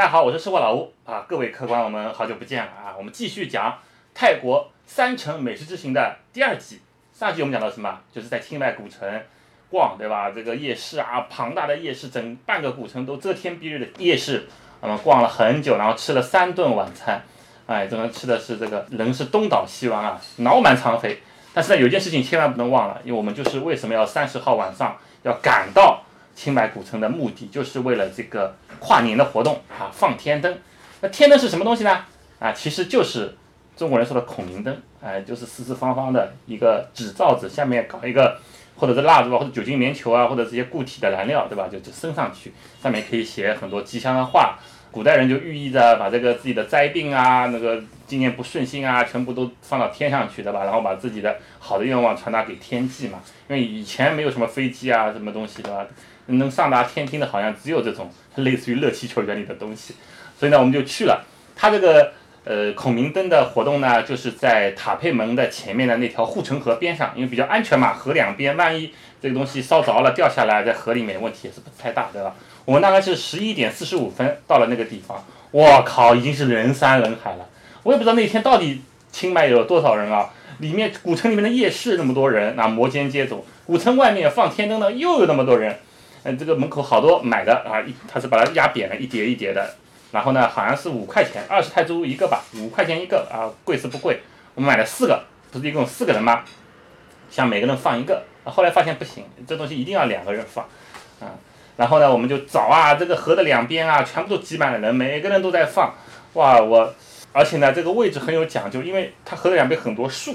大家好，我是吃货老吴啊，各位客官，我们好久不见了啊，我们继续讲泰国三城美食之行的第二集。上集我们讲到什么？就是在清迈古城逛，对吧？这个夜市啊，庞大的夜市，整半个古城都遮天蔽日的夜市，我们逛了很久，然后吃了三顿晚餐，哎，真的吃的是这个人是东倒西歪啊，脑满肠肥。但是呢，有件事情千万不能忘了，因为我们就是为什么要三十号晚上要赶到清迈古城的目的，就是为了这个跨年的活动啊，放天灯。那天灯是什么东西呢？啊，其实就是中国人说的孔明灯，哎，就是四四方方的一个纸罩子，下面搞一个或者是蜡烛啊，或者酒精棉球啊，或者这些固体的燃料，对吧？就就升上去，上面可以写很多吉祥的话。古代人就寓意着把这个自己的灾病啊，那个今年不顺心啊，全部都放到天上去的吧，然后把自己的好的愿望传达给天际嘛。因为以前没有什么飞机啊，什么东西，对吧？能上达天听的，好像只有这种类似于热气球原理的东西。所以呢，我们就去了。它这个呃孔明灯的活动呢，就是在塔佩门的前面的那条护城河边上，因为比较安全嘛，河两边万一这个东西烧着了掉下来，在河里面问题也是不太大，对吧？我们大概是十一点四十五分到了那个地方，我靠，已经是人山人海了。我也不知道那天到底清迈有多少人啊！里面古城里面的夜市那么多人，那摩肩接踵。古城外面放天灯的又有那么多人，嗯，这个门口好多买的啊，一他是把它压扁了，一叠一叠的。然后呢，好像是五块钱，二十泰铢一个吧，五块钱一个啊，贵是不贵。我们买了四个，不是一共四个人吗？想每个人放一个，后来发现不行，这东西一定要两个人放，啊。然后呢，我们就找啊，这个河的两边啊，全部都挤满了人，每个人都在放，哇，我，而且呢，这个位置很有讲究，因为它河的两边很多树，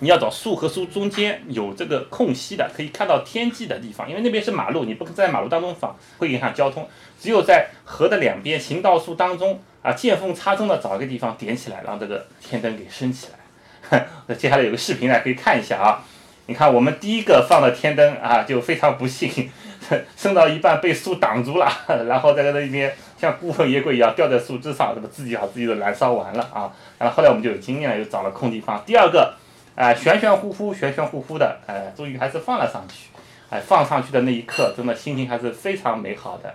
你要找树和树中间有这个空隙的，可以看到天际的地方，因为那边是马路，你不可在马路当中放，会影响交通，只有在河的两边行道树当中啊，见缝插针的找一个地方点起来，让这个天灯给升起来。那接下来有个视频呢，可以看一下啊，你看我们第一个放的天灯啊，就非常不幸。升到一半被树挡住了，然后在那边像孤魂野鬼一样吊在树枝上，那么自己把自己都燃烧完了啊？然后后来我们就有经验了，又找了空地方。第二个，哎，玄玄乎乎，玄玄乎乎的，哎，终于还是放了上去。哎，放上去的那一刻，真的心情还是非常美好的。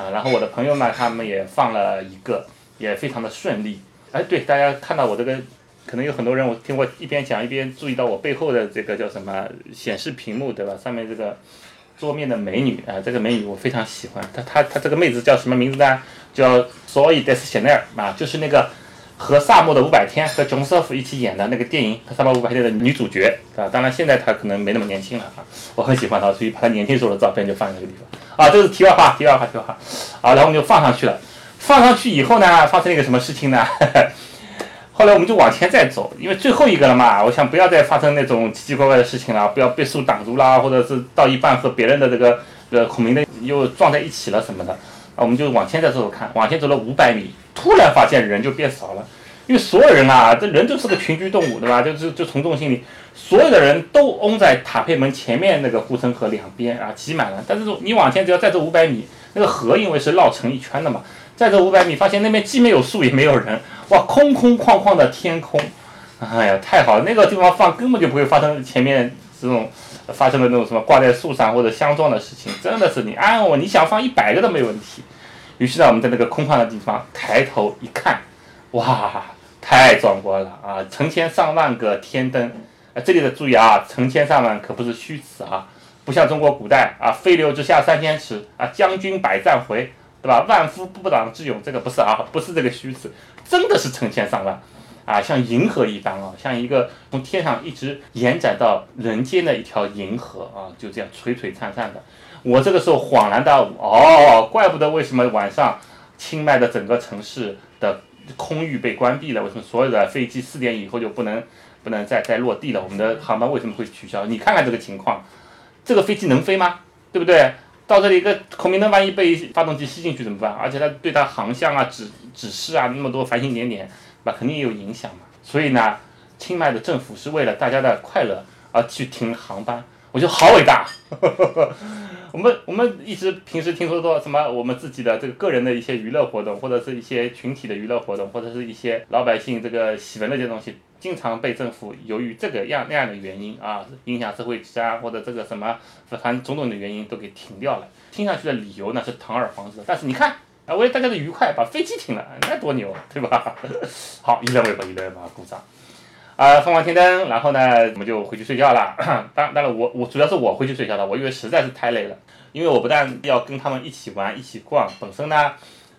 啊，然后我的朋友们他们也放了一个，也非常的顺利。哎，对，大家看到我这个，可能有很多人我听我一边讲一边注意到我背后的这个叫什么显示屏幕，对吧？上面这个。桌面的美女啊，这个美女我非常喜欢。她她她这个妹子叫什么名字呢？叫 Zoe Deschanel 啊，就是那个和《萨默的五百天》和琼瑟夫一起演的那个电影《萨默五百天》的女主角啊。当然现在她可能没那么年轻了啊。我很喜欢她，所以把她年轻时候的照片就放在这个地方啊。这是题外话，题外话，题外话。啊，然后我们就放上去了。放上去以后呢，发生了一个什么事情呢？后来我们就往前再走，因为最后一个了嘛，我想不要再发生那种奇奇怪怪的事情了，不要被树挡住啦，或者是到一半和别人的这个呃孔明灯又撞在一起了什么的，我们就往前再走走看，往前走了五百米，突然发现人就变少了，因为所有人啊，这人就是个群居动物，对吧？就就就从众心理，所有的人都拥在塔佩门前面那个护城河两边啊，挤满了。但是你往前只要再走五百米，那个河因为是绕成一圈的嘛。再走五百米，发现那边既没有树也没有人，哇，空空旷旷的天空，哎呀，太好了！那个地方放根本就不会发生前面这种发生的那种什么挂在树上或者相撞的事情，真的是你按我你想放一百个都没问题。于是呢，我们在那个空旷的地方抬头一看，哇，太壮观了啊！成千上万个天灯，啊，这里的注意啊，成千上万可不是虚词啊，不像中国古代啊，飞流直下三千尺啊，将军百战回。对吧？万夫不挡之勇，这个不是啊，不是这个虚词，真的是成千上万，啊，像银河一般啊，像一个从天上一直延展到人间的一条银河啊，就这样璀璀璨璨的。我这个时候恍然大悟，哦，怪不得为什么晚上清迈的整个城市的空域被关闭了，为什么所有的飞机四点以后就不能不能再再落地了？我们的航班为什么会取消？你看看这个情况，这个飞机能飞吗？对不对？到这里一个孔明灯，万一被发动机吸进去怎么办？而且它对它航向啊、指指示啊那么多繁星点点，肯定也有影响嘛。所以呢，清迈的政府是为了大家的快乐而去停航班，我觉得好伟大。我们我们一直平时听说说什么，我们自己的这个个人的一些娱乐活动，或者是一些群体的娱乐活动，或者是一些老百姓这个喜闻乐见东西。经常被政府由于这个样那样的原因啊，影响社会治安或者这个什么，反正种种的原因都给停掉了。听上去的理由呢是堂而皇之，但是你看啊，为了大家的愉快，把飞机停了，那多牛，对吧？好，一人为本，一人为本，鼓掌。啊，放完天灯，然后呢，我们就回去睡觉了。当当然，我我主要是我回去睡觉的，我因为实在是太累了，因为我不但要跟他们一起玩、一起逛，本身呢，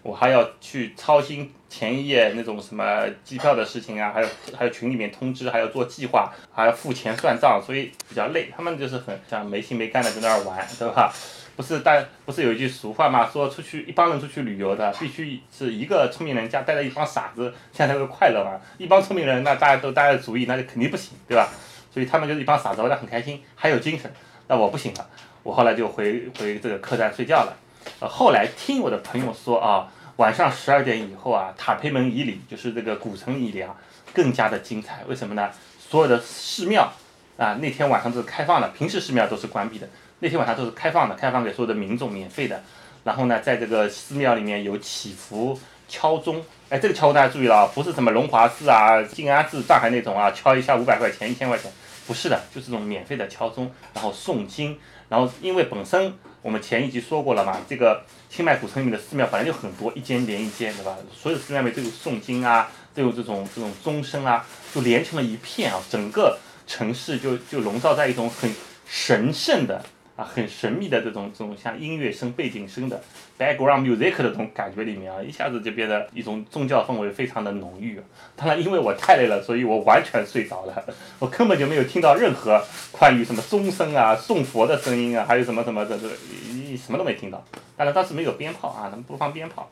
我还要去操心前一夜那种什么机票的事情啊，还有还有群里面通知，还要做计划，还要付钱算账，所以比较累。他们就是很像没心没肝的在那儿玩，对吧？不是，但不是有一句俗话嘛，说出去一帮人出去旅游的，必须是一个聪明人家带着一帮傻子，这样才会快乐嘛。一帮聪明人，那大家都带着主意，那就肯定不行，对吧？所以他们就是一帮傻子，玩得很开心，还有精神。那我不行了，我后来就回回这个客栈睡觉了。呃，后来听我的朋友说啊，晚上十二点以后啊，塔佩门以里，就是这个古城以里啊，更加的精彩。为什么呢？所有的寺庙啊，那天晚上是开放的，平时寺庙都是关闭的。那天晚上都是开放的，开放给所有的民众，免费的。然后呢，在这个寺庙里面有祈福、敲钟。哎，这个敲钟大家注意了啊，不是什么龙华寺啊、静安寺、上海那种啊，敲一下五百块钱、一千块钱，不是的，就是这种免费的敲钟，然后诵经。然后因为本身我们前一集说过了嘛，这个清迈古城里面的寺庙本来就很多，一间连一间，对吧？所有寺庙里面都有诵经啊，都有这种这种钟声啊，就连成了一片啊，整个城市就就笼罩在一种很神圣的。啊，很神秘的这种这种像音乐声、背景声的 background music 的这种感觉里面啊，一下子就变得一种宗教氛围非常的浓郁。当然，因为我太累了，所以我完全睡着了，我根本就没有听到任何关于什么钟声啊、送佛的声音啊，还有什么什么的，这什么都没听到。当然当时没有鞭炮啊，他们不放鞭炮。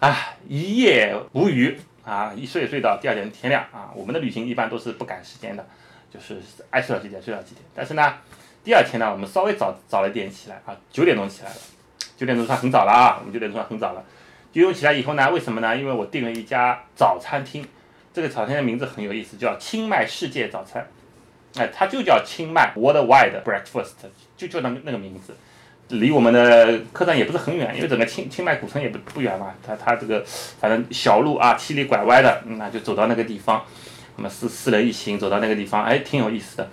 啊，一夜无语啊，一睡睡到第二天天亮啊。我们的旅行一般都是不赶时间的，就是爱睡到几点睡到几点。但是呢。第二天呢，我们稍微早早了一点起来啊，九点钟起来了，九点钟算很早了啊，我们九点钟算很早了。九点起来以后呢，为什么呢？因为我订了一家早餐厅，这个早餐厅的名字很有意思，叫清迈世界早餐，哎，它就叫清迈 Worldwide Breakfast，就叫那那个名字，离我们的客栈也不是很远，因为整个清清迈古城也不不远嘛，它它这个反正小路啊，七里拐弯的，那就走到那个地方，我们四四人一行走到那个地方，哎，挺有意思的。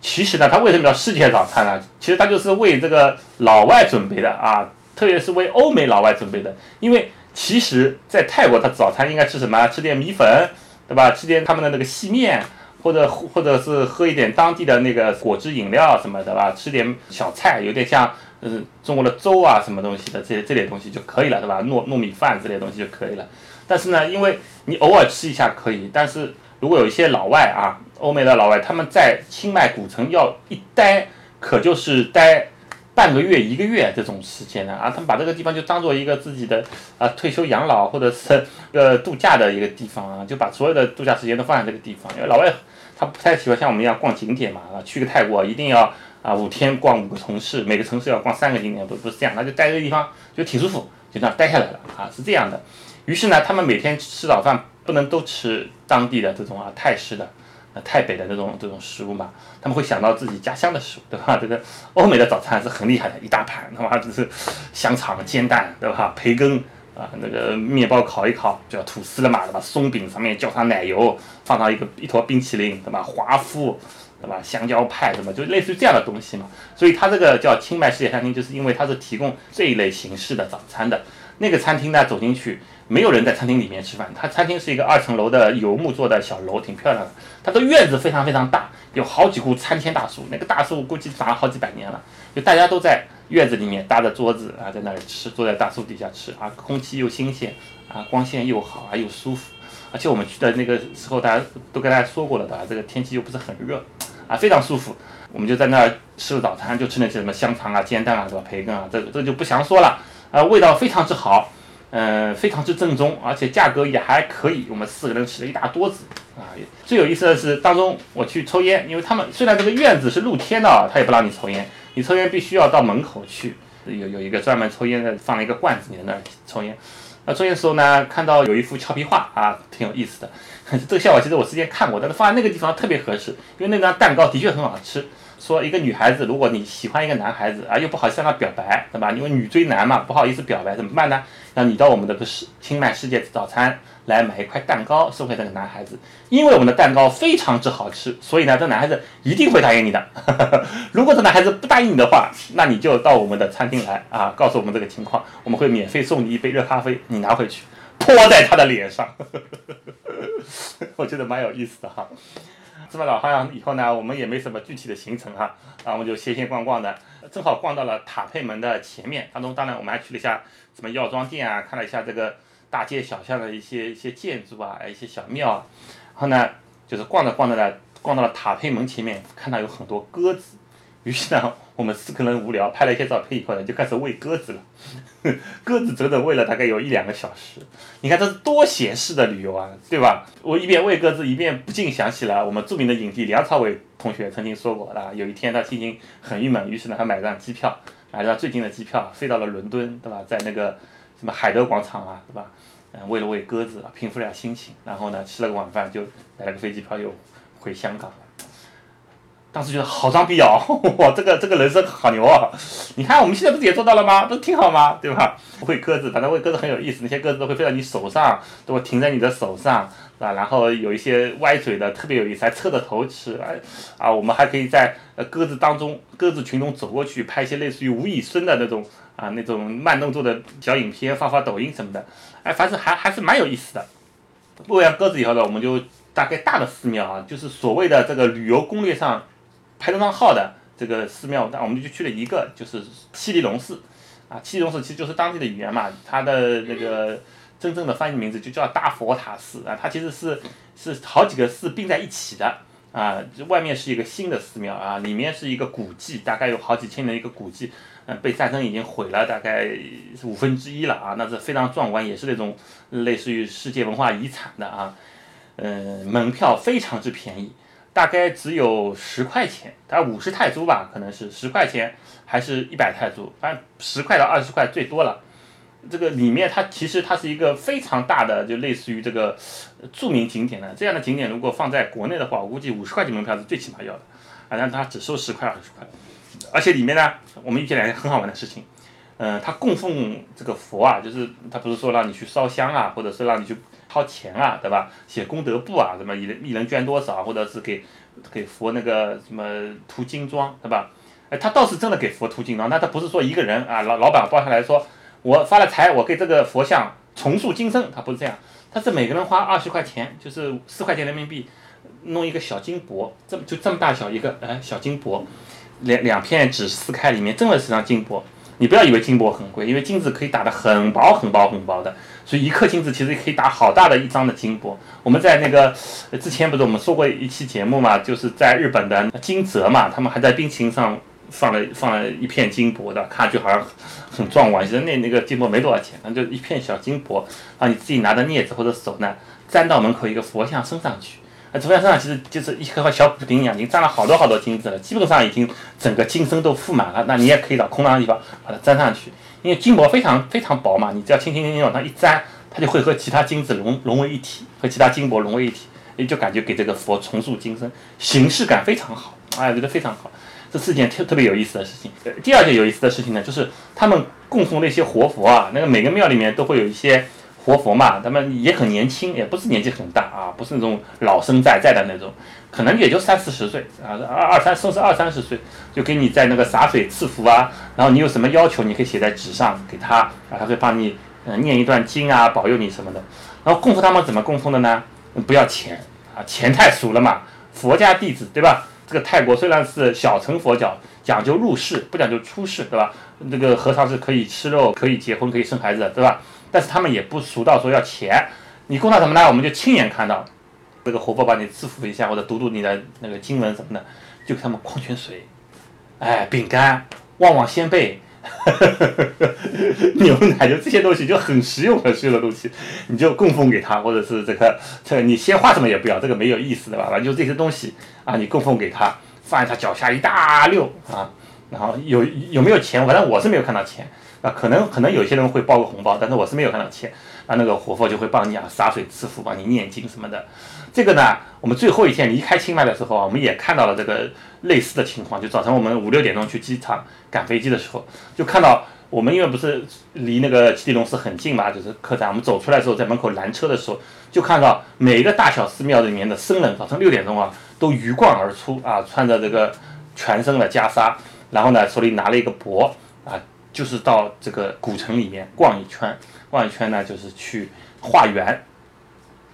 其实呢，它为什么叫世界早餐呢？其实它就是为这个老外准备的啊，特别是为欧美老外准备的。因为其实，在泰国，它早餐应该吃什么？吃点米粉，对吧？吃点他们的那个细面，或者或者是喝一点当地的那个果汁饮料什么的吧？吃点小菜，有点像嗯中国的粥啊什么东西的这些这类东西就可以了，对吧？糯糯米饭这类东西就可以了。但是呢，因为你偶尔吃一下可以，但是。如果有一些老外啊，欧美的老外，他们在清迈古城要一待，可就是待半个月、一个月这种时间呢啊，他们把这个地方就当做一个自己的啊退休养老或者是呃度假的一个地方啊，就把所有的度假时间都放在这个地方。因为老外他不太喜欢像我们一样逛景点嘛啊，去个泰国一定要啊五天逛五个城市，每个城市要逛三个景点，不不是这样，那就待这个地方就挺舒服，就这样待下来了啊，是这样的。于是呢，他们每天吃早饭。不能都吃当地的这种啊泰式的、呃泰北的那种这种食物嘛？他们会想到自己家乡的食物，对吧？这个欧美的早餐是很厉害的，一大盘，他妈就是香肠、煎蛋，对吧？培根啊，那个面包烤一烤就要吐司了嘛，对吧？松饼上面浇上奶油，放上一个一坨冰淇淋，对吧？华夫，对吧？香蕉派，什么就类似于这样的东西嘛。所以它这个叫清迈世界餐厅，就是因为它是提供这一类形式的早餐的。那个餐厅呢，走进去。没有人在餐厅里面吃饭，它餐厅是一个二层楼的油木做的小楼，挺漂亮的。它的院子非常非常大，有好几户参天大树，那个大树估计长了好几百年了。就大家都在院子里面搭着桌子啊，在那里吃，坐在大树底下吃啊，空气又新鲜啊，光线又好啊，又舒服。而且我们去的那个时候，大家都跟大家说过了，的？这个天气又不是很热啊，非常舒服。我们就在那儿吃了早餐，就吃那些什么香肠啊、煎蛋啊，是吧？培根啊，这个这就不详说了啊，味道非常之好。嗯，非常之正宗，而且价格也还可以。我们四个人吃了一大桌子啊。最有意思的是，当中我去抽烟，因为他们虽然这个院子是露天的，他也不让你抽烟，你抽烟必须要到门口去，有有一个专门抽烟的，放了一个罐子，你在那儿抽烟。那抽烟的时候呢，看到有一幅俏皮画啊，挺有意思的。这个笑话其实我之前看过，但是放在那个地方特别合适，因为那张蛋糕的确很好吃。说一个女孩子，如果你喜欢一个男孩子啊，又不好向他表白，对吧？因为女追男嘛，不好意思表白，怎么办呢？让你到我们的个世清迈世界早餐来买一块蛋糕送给这个男孩子，因为我们的蛋糕非常之好吃，所以呢，这男孩子一定会答应你的。如果这男孩子不答应你的话，那你就到我们的餐厅来啊，告诉我们这个情况，我们会免费送你一杯热咖啡，你拿回去泼在他的脸上。我觉得蛮有意思的哈。这么老汉以后呢，我们也没什么具体的行程哈，然后，我们就闲闲逛逛的，正好逛到了塔佩门的前面。当中当然我们还去了一下什么药妆店啊，看了一下这个大街小巷的一些一些建筑啊，一些小庙啊。然后呢，就是逛着逛着呢，逛到了塔佩门前面，看到有很多鸽子。于是呢，我们四个人无聊，拍了一些照片以后呢，就开始喂鸽子了。鸽子整整喂了大概有一两个小时。你看这是多闲适的旅游啊，对吧？我一边喂鸽子，一边不禁想起了我们著名的影帝梁朝伟同学曾经说过的：有一天他心情很郁闷，于是呢他买了张机票，买了最近的机票，飞到了伦敦，对吧？在那个什么海德广场啊，对吧？嗯，喂了喂鸽子，平复了下心情，然后呢吃了个晚饭，就买了个飞机票又回香港了。当时觉得好装逼哦，哇，这个这个人生好牛哦！你看我们现在不是也做到了吗？不是挺好吗？对吧？喂鸽子，反正喂鸽子很有意思，那些鸽子都会飞到你手上，都会停在你的手上，啊，然后有一些歪嘴的，特别有意思，还侧着头吃，哎，啊，我们还可以在鸽子当中，鸽子群中走过去，拍一些类似于吴宇森的那种啊那种慢动作的小影片，发发抖音什么的，哎，反正还还是蛮有意思的。喂完鸽子以后呢，我们就大概大的寺庙啊，就是所谓的这个旅游攻略上。排得上号的这个寺庙，那我们就去了一个，就是七里龙寺，啊，七里龙寺其实就是当地的语言嘛，它的那个真正的翻译名字就叫大佛塔寺。啊，它其实是是好几个寺并在一起的。啊，外面是一个新的寺庙啊，里面是一个古迹，大概有好几千年的一个古迹，嗯，被战争已经毁了大概五分之一了啊，那是非常壮观，也是那种类似于世界文化遗产的啊，嗯，门票非常之便宜。大概只有十块钱，大概五十泰铢吧，可能是十块钱，还是一百泰铢，反正十块到二十块最多了。这个里面它其实它是一个非常大的，就类似于这个著名景点的这样的景点，如果放在国内的话，我估计五十块钱门票是最起码要的，啊，但它只收十块二十块，而且里面呢，我们遇见两件很好玩的事情，嗯，它供奉这个佛啊，就是它不是说让你去烧香啊，或者是让你去。掏钱啊，对吧？写功德簿啊，什么一人一人捐多少，或者是给给佛那个什么涂金装，对吧？哎，他倒是真的给佛涂金装，那他不是说一个人啊，老老板包下来说，我发了财，我给这个佛像重塑金身，他不是这样，他是每个人花二十块钱，就是四块钱人民币，弄一个小金箔，这么就这么大小一个，哎，小金箔，两两片纸撕开，里面真的是张金箔。你不要以为金箔很贵，因为金子可以打得很薄很薄很薄的，所以一克金子其实可以打好大的一张的金箔。我们在那个之前不是我们说过一期节目嘛，就是在日本的金泽嘛，他们还在冰淇淋上放了放了一片金箔的，看上去好像很壮观。其实那那个金箔没多少钱，那就一片小金箔，然后你自己拿着镊子或者手呢，粘到门口一个佛像身上去。那佛像身上其实就是一颗小补丁一样，已经沾了好多好多金子了，基本上已经整个金身都覆满了。那你也可以到空荡的地方把它粘上去，因为金箔非常非常薄嘛，你只要轻轻轻轻往上一粘，它就会和其他金子融融为一体，和其他金箔融为一体，也就感觉给这个佛重塑金身，形式感非常好，哎，觉得非常好。这是件特特别有意思的事情。第二件有意思的事情呢，就是他们供奉那些活佛啊，那个每个庙里面都会有一些。活佛嘛，他们也很年轻，也不是年纪很大啊，不是那种老生在在的那种，可能也就三四十岁啊，二二三甚至二三十岁，就给你在那个洒水赐福啊，然后你有什么要求，你可以写在纸上给他啊，他会帮你嗯念一段经啊，保佑你什么的。然后供奉他们怎么供奉的呢？不要钱啊，钱太俗了嘛。佛家弟子对吧？这个泰国虽然是小乘佛教，讲究入世不讲究出世对吧？那个和尚是可以吃肉、可以结婚、可以生孩子的对吧？但是他们也不俗到说要钱，你供他什么呢？我们就亲眼看到，这个活佛把你赐福一下，或者读读你的那个经文什么的，就给他们矿泉水，哎，饼干、旺旺仙贝、牛奶，就这些东西就很实用、很实用的东西，你就供奉给他，或者是这个这个你鲜花什么也不要，这个没有意思的吧？反正就这些东西啊，你供奉给他，放在他脚下一大溜啊，然后有有没有钱？反正我是没有看到钱。啊，可能可能有些人会包个红包，但是我是没有看到钱。啊，那个活佛就会帮你啊洒水赐福，帮你念经什么的。这个呢，我们最后一天离开清迈的时候啊，我们也看到了这个类似的情况。就早晨我们五六点钟去机场赶飞机的时候，就看到我们因为不是离那个基地龙寺很近嘛，就是客栈。我们走出来的时候，在门口拦车的时候，就看到每一个大小寺庙里面的僧人，早晨六点钟啊，都鱼贯而出啊，穿着这个全身的袈裟，然后呢手里拿了一个钵啊，就是到这个古城里面逛一圈。逛一圈呢，就是去化缘，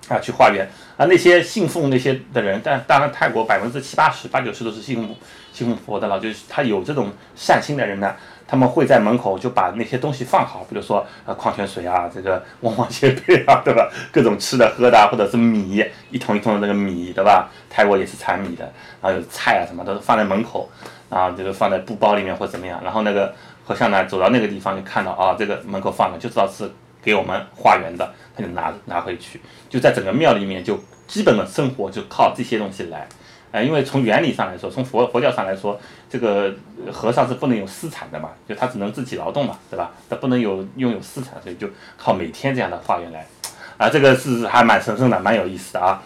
啊，去化缘啊。那些信奉那些的人，但当然泰国百分之七八十、八九十都是信奉信奉佛的了。就是他有这种善心的人呢，他们会在门口就把那些东西放好，比如说呃矿泉水啊，这个旺旺仙贝啊，对吧？各种吃的喝的啊，或者是米，一桶一桶的那个米，对吧？泰国也是产米的，然后有菜啊什么都放在门口，啊，这个放在布包里面或怎么样。然后那个和尚呢，走到那个地方就看到啊，这个门口放了，就知道是。给我们化缘的，他就拿拿回去，就在整个庙里面，就基本的生活就靠这些东西来，呃，因为从原理上来说，从佛佛教上来说，这个和尚是不能有私产的嘛，就他只能自己劳动嘛，对吧？他不能有拥有私产，所以就靠每天这样的化缘来，啊，这个是还蛮神圣的，蛮有意思的啊，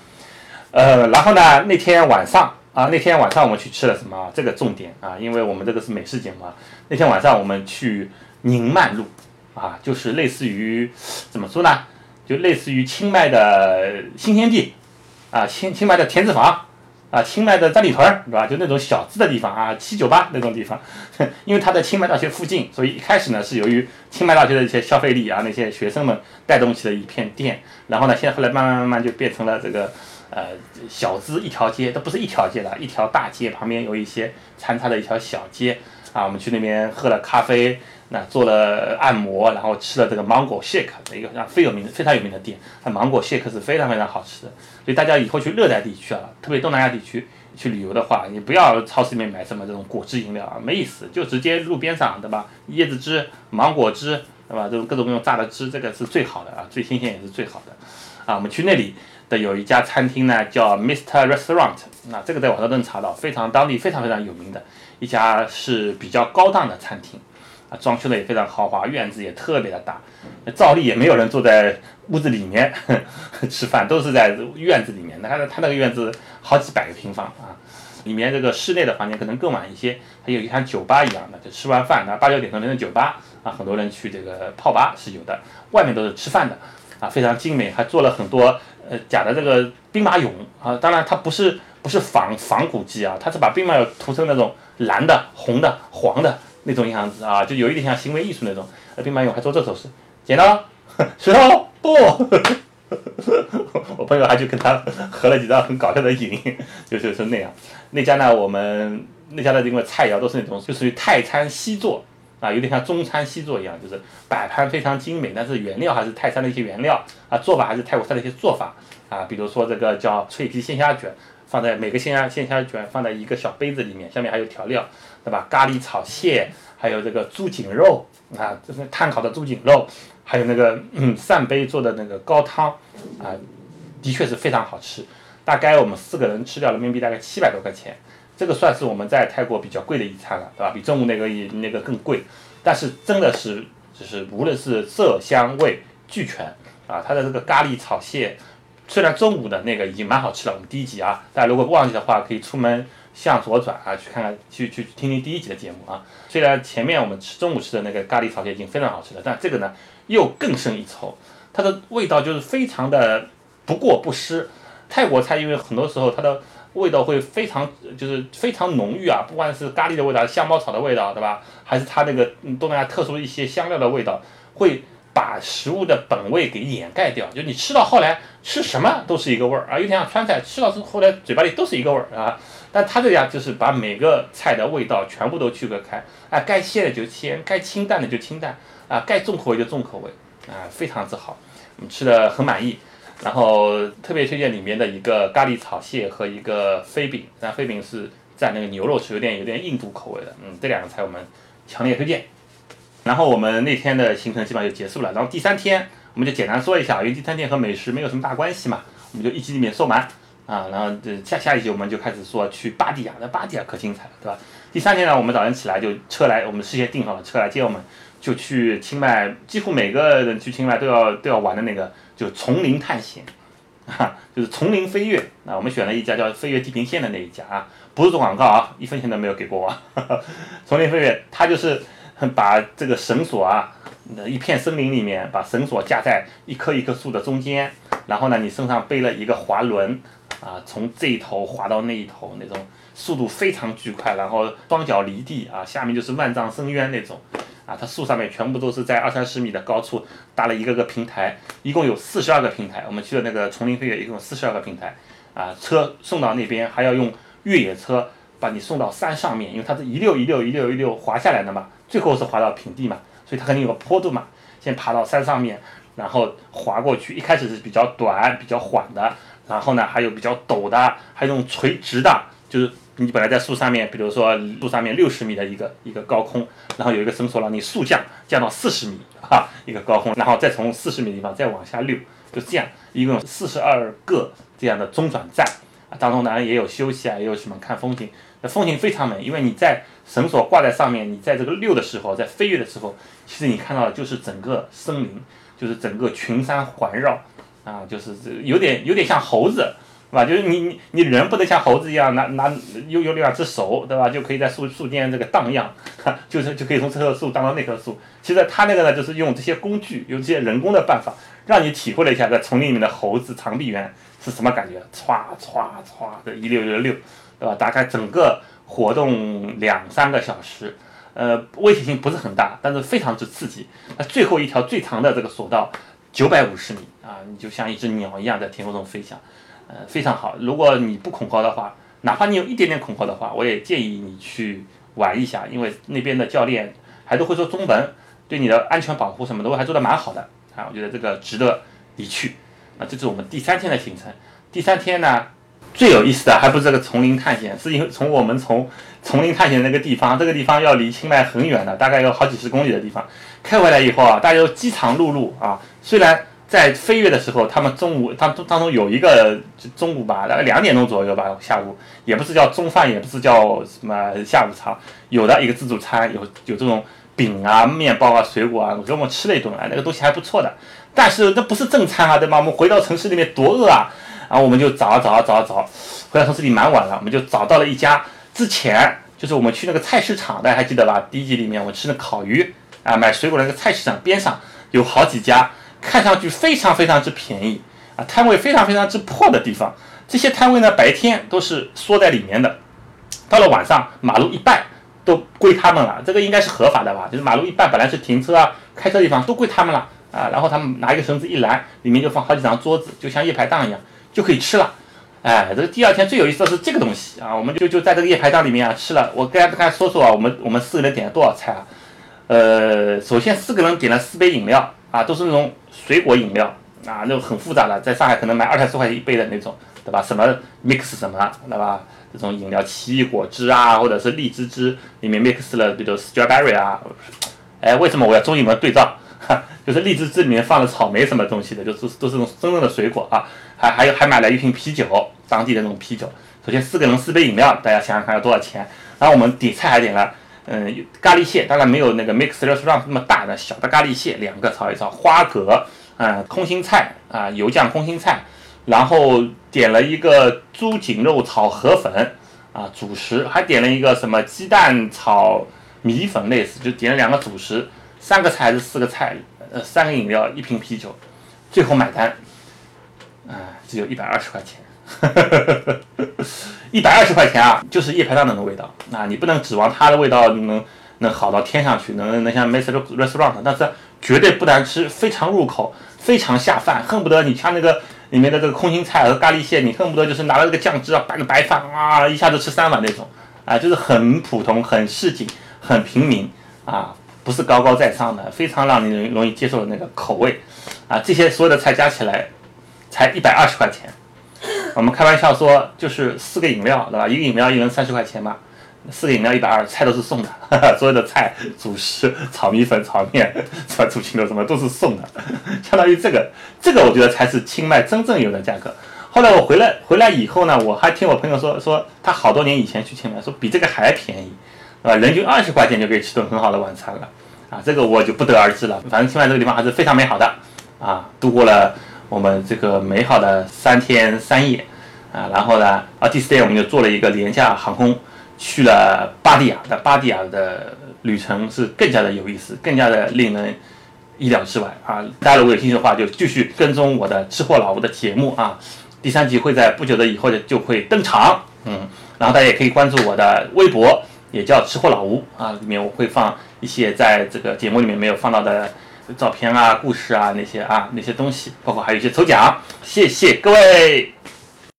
呃，然后呢，那天晚上啊，那天晚上我们去吃了什么？这个重点啊，因为我们这个是美食节目啊，那天晚上我们去宁曼路。啊，就是类似于怎么说呢？就类似于清迈的新天地，啊，清清迈的田子坊，啊，清迈的三里屯儿，对吧？就那种小资的地方啊，七九八那种地方。因为它在清迈大学附近，所以一开始呢是由于清迈大学的一些消费力啊，那些学生们带动起了一片店。然后呢，现在后来慢慢慢慢就变成了这个呃小资一条街，都不是一条街了，一条大街旁边有一些参差的一条小街。啊，我们去那边喝了咖啡。那做了按摩，然后吃了这个芒果 shake 的一个非常有名的非常有名的店，它芒果 shake 是非常非常好吃的。所以大家以后去热带地区啊，特别东南亚地区去旅游的话，你不要超市里面买什么这种果汁饮料啊，没意思，就直接路边上对吧？椰子汁、芒果汁对吧？这种各种各种榨的汁，这个是最好的啊，最新鲜也是最好的。啊，我们去那里的有一家餐厅呢，叫 Mister Restaurant，那这个在网上都能查到，非常当地非常非常有名的一家是比较高档的餐厅。啊，装修的也非常豪华，院子也特别的大，照例也没有人坐在屋子里面 吃饭，都是在院子里面。那他他那个院子好几百个平方啊，里面这个室内的房间可能更晚一些，还有一像酒吧一样的，就吃完饭，那八九点钟变成酒吧啊，很多人去这个泡吧是有的，外面都是吃饭的啊，非常精美，还做了很多呃假的这个兵马俑啊，当然它不是不是仿仿古迹啊，它是把兵马俑涂成那种蓝的、红的、黄的。那种样子啊，就有一点像行为艺术那种。呃，兵马俑还做这手势，剪刀、石头、布。我朋友还去跟他合了几张很搞笑的影，就就是那样。那家呢，我们那家的因为菜肴都是那种，就属于泰餐西做啊，有点像中餐西做一样，就是摆盘非常精美，但是原料还是泰山的一些原料啊，做法还是泰国菜的一些做法啊，比如说这个叫脆皮鲜虾卷。放在每个鲜虾鲜虾卷放在一个小杯子里面，下面还有调料，对吧？咖喱炒蟹，还有这个猪颈肉啊，这是炭烤的猪颈肉，还有那个嗯扇贝做的那个高汤啊，的确是非常好吃。大概我们四个人吃掉人民币大概七百多块钱，这个算是我们在泰国比较贵的一餐了，对吧？比中午那个也那个更贵，但是真的是就是无论是色香味俱全啊，它的这个咖喱炒蟹。虽然中午的那个已经蛮好吃了，我们第一集啊，大家如果忘记的话，可以出门向左转啊，去看看，去去听听第一集的节目啊。虽然前面我们吃中午吃的那个咖喱炒蟹已经非常好吃了，但这个呢又更胜一筹，它的味道就是非常的不过不失。泰国菜因为很多时候它的味道会非常就是非常浓郁啊，不管是咖喱的味道、香茅草的味道，对吧？还是它那个东南亚特殊一些香料的味道，会。把食物的本味给掩盖掉，就你吃到后来吃什么都是一个味儿啊，有点像川菜，吃到之后来嘴巴里都是一个味儿啊。但他这样就是把每个菜的味道全部都区隔开，啊，该鲜的就鲜，该清淡的就清淡，啊，该重口味就重口味，啊，非常之好，我们吃的很满意。然后特别推荐里面的一个咖喱炒蟹和一个飞饼，那飞饼是蘸那个牛肉吃，有点有点印度口味的，嗯，这两个菜我们强烈推荐。然后我们那天的行程基本上就结束了，然后第三天我们就简单说一下，因为第三天和美食没有什么大关系嘛，我们就一集里面说完啊，然后这下下一集我们就开始说去巴蒂亚，那巴蒂亚可精彩了，对吧？第三天呢，我们早上起来就车来，我们事先订好了。车来接我们就去清迈，几乎每个人去清迈都要都要玩的那个，就丛林探险，哈，就是丛林飞跃。啊，我们选了一家叫飞跃地平线的那一家啊，不是做广告啊，一分钱都没有给过我。丛林飞跃，它就是把这个绳索啊，一片森林里面把绳索架在一棵一棵树的中间，然后呢，你身上背了一个滑轮，啊，从这一头滑到那一头那种。速度非常巨快，然后双脚离地啊，下面就是万丈深渊那种，啊，它树上面全部都是在二三十米的高处搭了一个个平台，一共有四十二个平台。我们去的那个丛林飞跃一共有四十二个平台，啊，车送到那边还要用越野车把你送到山上面，因为它是一溜一溜一溜一溜滑下来的嘛，最后是滑到平地嘛，所以它肯定有个坡度嘛，先爬到山上面，然后滑过去，一开始是比较短比较缓的，然后呢还有比较陡的，还有那种垂直的，就是。你本来在树上面，比如说树上面六十米的一个一个高空，然后有一个绳索让你速降，降到四十米啊一个高空，然后再从四十米的地方再往下溜，就这样，一共四十二个这样的中转站啊，当中当然也有休息啊，也有什么看风景，那风景非常美，因为你在绳索挂在上面，你在这个溜的时候，在飞跃的时候，其实你看到的就是整个森林，就是整个群山环绕啊，就是这有点有点像猴子。是吧？就是你你你人不能像猴子一样拿拿有有两只手，对吧？就可以在树树间这个荡漾，就是就可以从这棵树荡到那棵树。其实他那个呢，就是用这些工具，用这些人工的办法，让你体会了一下在丛林里面的猴子长臂猿是什么感觉，歘歘歘的一溜溜溜，对吧？大概整个活动两三个小时，呃，危险性不是很大，但是非常之刺激。那最后一条最长的这个索道，九百五十米啊，你就像一只鸟一样在天空中飞翔。呃，非常好。如果你不恐高的话，哪怕你有一点点恐高的话，我也建议你去玩一下，因为那边的教练还都会说中文，对你的安全保护什么的还做得蛮好的啊。我觉得这个值得你去。那这是我们第三天的行程。第三天呢，最有意思的还不是这个丛林探险，是因为从我们从丛林探险那个地方，这个地方要离清迈很远的，大概有好几十公里的地方，开回来以后啊，大家都饥肠辘辘啊，虽然。在飞跃的时候，他们中午，他们当中有一个中午吧，大概两点钟左右吧，下午也不是叫中饭，也不是叫什么下午茶，有的一个自助餐，有有这种饼啊、面包啊、水果啊，给我们吃了一顿啊，那个东西还不错的。但是那不是正餐啊，对吗？我们回到城市里面多饿啊，然后我们就找啊找啊找啊找，回到城市里蛮晚了，我们就找到了一家之前就是我们去那个菜市场，大家还记得吧？第一集里面我吃的烤鱼啊，买水果那个菜市场边上有好几家。看上去非常非常之便宜啊，摊位非常非常之破的地方，这些摊位呢白天都是缩在里面的，到了晚上马路一半都归他们了，这个应该是合法的吧？就是马路一半本来是停车啊、开车地方都归他们了啊，然后他们拿一个绳子一拦，里面就放好几张桌子，就像夜排档一样，就可以吃了。哎，这个第二天最有意思的是这个东西啊，我们就就在这个夜排档里面啊吃了。我跟大家说说啊，我们我们四个人点了多少菜啊？呃，首先四个人点了四杯饮料啊，都是那种。水果饮料啊，那种很复杂的，在上海可能买二三十块钱一杯的那种，对吧？什么 mix 什么，对吧？这种饮料，奇异果汁啊，或者是荔枝汁，里面 mix 了，比如 strawberry 啊，哎，为什么我要中英文对照？就是荔枝汁里面放了草莓什么东西的，就是都是那种真正的水果啊。还还有还买了一瓶啤酒，当地的那种啤酒。首先四个人四杯饮料，大家想想看要多少钱？然后我们点菜还点了。嗯，咖喱蟹当然没有那个 mix restaurant 那么大的，小的咖喱蟹两个炒一炒，花蛤，啊，空心菜啊，油酱空心菜，然后点了一个猪颈肉炒河粉啊，主食还点了一个什么鸡蛋炒米粉类似，就点了两个主食，三个菜还是四个菜，呃，三个饮料，一瓶啤酒，最后买单，啊，只有一百二十块钱。一百二十块钱啊，就是夜排档那种味道啊！你不能指望它的味道能能好到天上去，能能像 m s Restaurant，但是绝对不难吃，非常入口，非常下饭，恨不得你像那个里面的这个空心菜和咖喱蟹，你恨不得就是拿了这个酱汁啊拌个白饭啊，一下子吃三碗那种啊，就是很普通、很市井、很平民啊，不是高高在上的，非常让你容易接受的那个口味啊！这些所有的菜加起来才一百二十块钱。我们开玩笑说，就是四个饮料，对吧？一个饮料一人三十块钱嘛，四个饮料一百二，菜都是送的，所有的菜、主食、炒米粉、炒面、什么煮青豆什么都是送的，相当于这个，这个我觉得才是清迈真正有的价格。后来我回来回来以后呢，我还听我朋友说，说他好多年以前去清迈，说比这个还便宜，啊，人均二十块钱就可以吃顿很好的晚餐了，啊，这个我就不得而知了。反正清迈这个地方还是非常美好的啊，度过了我们这个美好的三天三夜啊，然后呢，啊第四天我们就坐了一个廉价航空去了巴蒂亚，的巴蒂亚的旅程是更加的有意思，更加的令人意料之外啊。大家如果有兴趣的话，就继续跟踪我的吃货老吴的节目啊，第三集会在不久的以后就就会登场，嗯，然后大家也可以关注我的微博。也叫吃货老吴啊，里面我会放一些在这个节目里面没有放到的照片啊、故事啊那些啊那些东西，包括还有一些抽奖，谢谢各位。